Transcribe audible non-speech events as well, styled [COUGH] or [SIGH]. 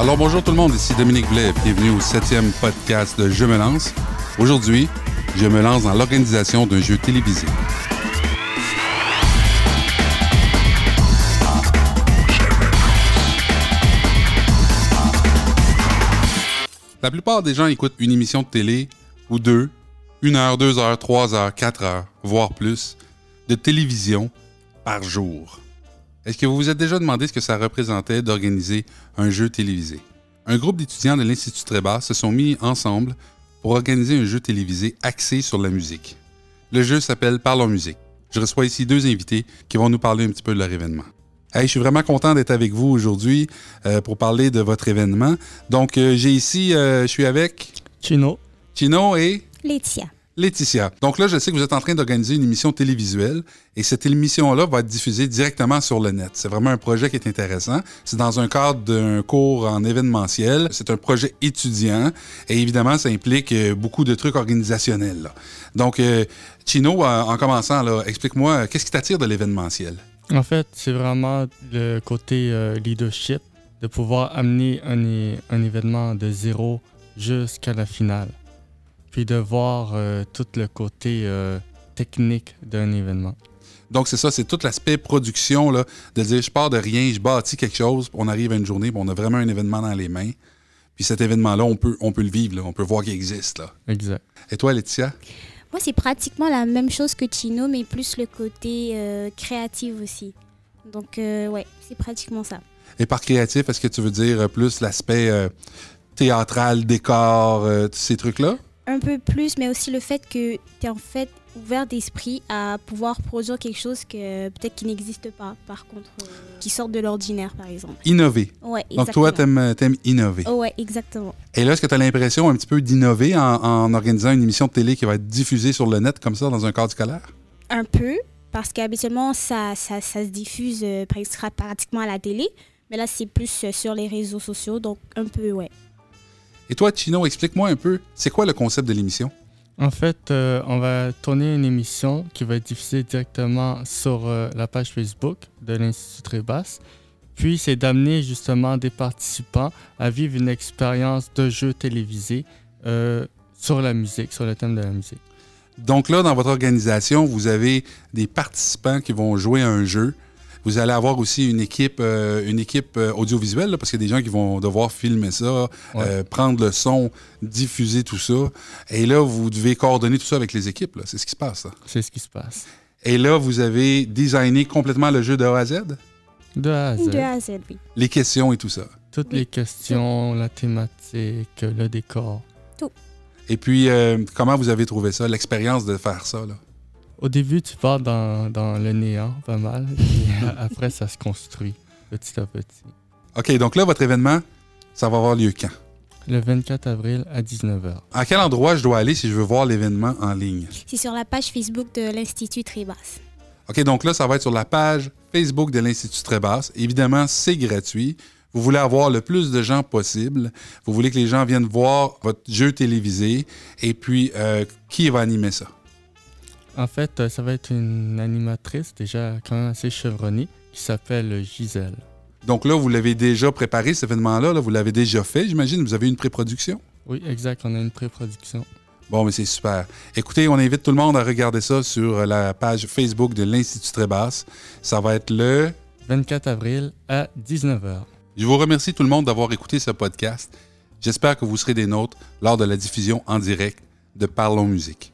Alors bonjour tout le monde, ici Dominique Blais, bienvenue au septième podcast de Je me lance. Aujourd'hui, je me lance dans l'organisation d'un jeu télévisé. La plupart des gens écoutent une émission de télé ou deux, une heure, deux heures, trois heures, quatre heures, voire plus, de télévision par jour. Est-ce que vous vous êtes déjà demandé ce que ça représentait d'organiser un jeu télévisé? Un groupe d'étudiants de l'Institut Trébat se sont mis ensemble pour organiser un jeu télévisé axé sur la musique. Le jeu s'appelle Parlons musique. Je reçois ici deux invités qui vont nous parler un petit peu de leur événement. Hey, je suis vraiment content d'être avec vous aujourd'hui euh, pour parler de votre événement. Donc, euh, j'ai ici, euh, je suis avec Chino. Chino et Laetitia. Laetitia. Donc là, je sais que vous êtes en train d'organiser une émission télévisuelle et cette émission-là va être diffusée directement sur le net. C'est vraiment un projet qui est intéressant. C'est dans un cadre d'un cours en événementiel. C'est un projet étudiant et évidemment, ça implique euh, beaucoup de trucs organisationnels. Donc, euh, Chino, euh, en commençant, explique-moi, qu'est-ce qui t'attire de l'événementiel? En fait, c'est vraiment le côté leadership, de pouvoir amener un événement de zéro jusqu'à la finale. Puis de voir euh, tout le côté euh, technique d'un événement. Donc, c'est ça, c'est tout l'aspect production, là, de dire je pars de rien, je bâtis quelque chose, on arrive à une journée, on a vraiment un événement dans les mains. Puis cet événement-là, on peut, on peut le vivre, là, on peut voir qu'il existe. Là. Exact. Et toi, Laetitia? Moi, c'est pratiquement la même chose que Chino, mais plus le côté euh, créatif aussi. Donc, euh, ouais, c'est pratiquement ça. Et par créatif, est-ce que tu veux dire plus l'aspect euh, théâtral, décor, euh, tous ces trucs-là? Un peu plus, mais aussi le fait que tu es en fait ouvert d'esprit à pouvoir produire quelque chose que peut-être qui n'existe pas, par contre, euh, qui sort de l'ordinaire, par exemple. Innover. Ouais, Donc, toi, t'aimes aimes innover. Ouais, exactement. Et là, est-ce que tu as l'impression un petit peu d'innover en, en organisant une émission de télé qui va être diffusée sur le net comme ça dans un cadre scolaire? Un peu, parce qu'habituellement, ça, ça, ça se diffuse euh, presque pratiquement à la télé, mais là, c'est plus euh, sur les réseaux sociaux, donc un peu, ouais. Et toi, Chino, explique-moi un peu, c'est quoi le concept de l'émission? En fait, euh, on va tourner une émission qui va être diffusée directement sur euh, la page Facebook de l'Institut Trébas. Puis, c'est d'amener justement des participants à vivre une expérience de jeu télévisé euh, sur la musique, sur le thème de la musique. Donc là, dans votre organisation, vous avez des participants qui vont jouer à un jeu. Vous allez avoir aussi une équipe, euh, une équipe euh, audiovisuelle, là, parce qu'il y a des gens qui vont devoir filmer ça, euh, prendre le son, diffuser tout ça. Et là, vous devez coordonner tout ça avec les équipes. C'est ce qui se passe. C'est ce qui se passe. Et là, vous avez designé complètement le jeu de A à Z, De A à Z. De A à Z, oui. les questions et tout ça. Toutes les questions, la thématique, le décor. Et puis, euh, comment vous avez trouvé ça, l'expérience de faire ça? Là? Au début, tu pars dans, dans le néant, pas mal. [LAUGHS] Puis après, ça se construit petit à petit. OK, donc là, votre événement, ça va avoir lieu quand? Le 24 avril à 19h. À quel endroit je dois aller si je veux voir l'événement en ligne? C'est sur la page Facebook de l'Institut Trébas. OK, donc là, ça va être sur la page Facebook de l'Institut Trébasse. Évidemment, c'est gratuit. Vous voulez avoir le plus de gens possible. Vous voulez que les gens viennent voir votre jeu télévisé. Et puis, euh, qui va animer ça? En fait, euh, ça va être une animatrice déjà quand même assez chevronnée qui s'appelle Gisèle. Donc là, vous l'avez déjà préparé, cet événement-là. là, vous l'avez déjà fait, j'imagine? Vous avez une pré-production? Oui, exact, on a une pré-production. Bon, mais c'est super. Écoutez, on invite tout le monde à regarder ça sur la page Facebook de l'Institut Trébasse. Ça va être le... 24 avril à 19h. Je vous remercie tout le monde d'avoir écouté ce podcast. J'espère que vous serez des nôtres lors de la diffusion en direct de Parlons Musique.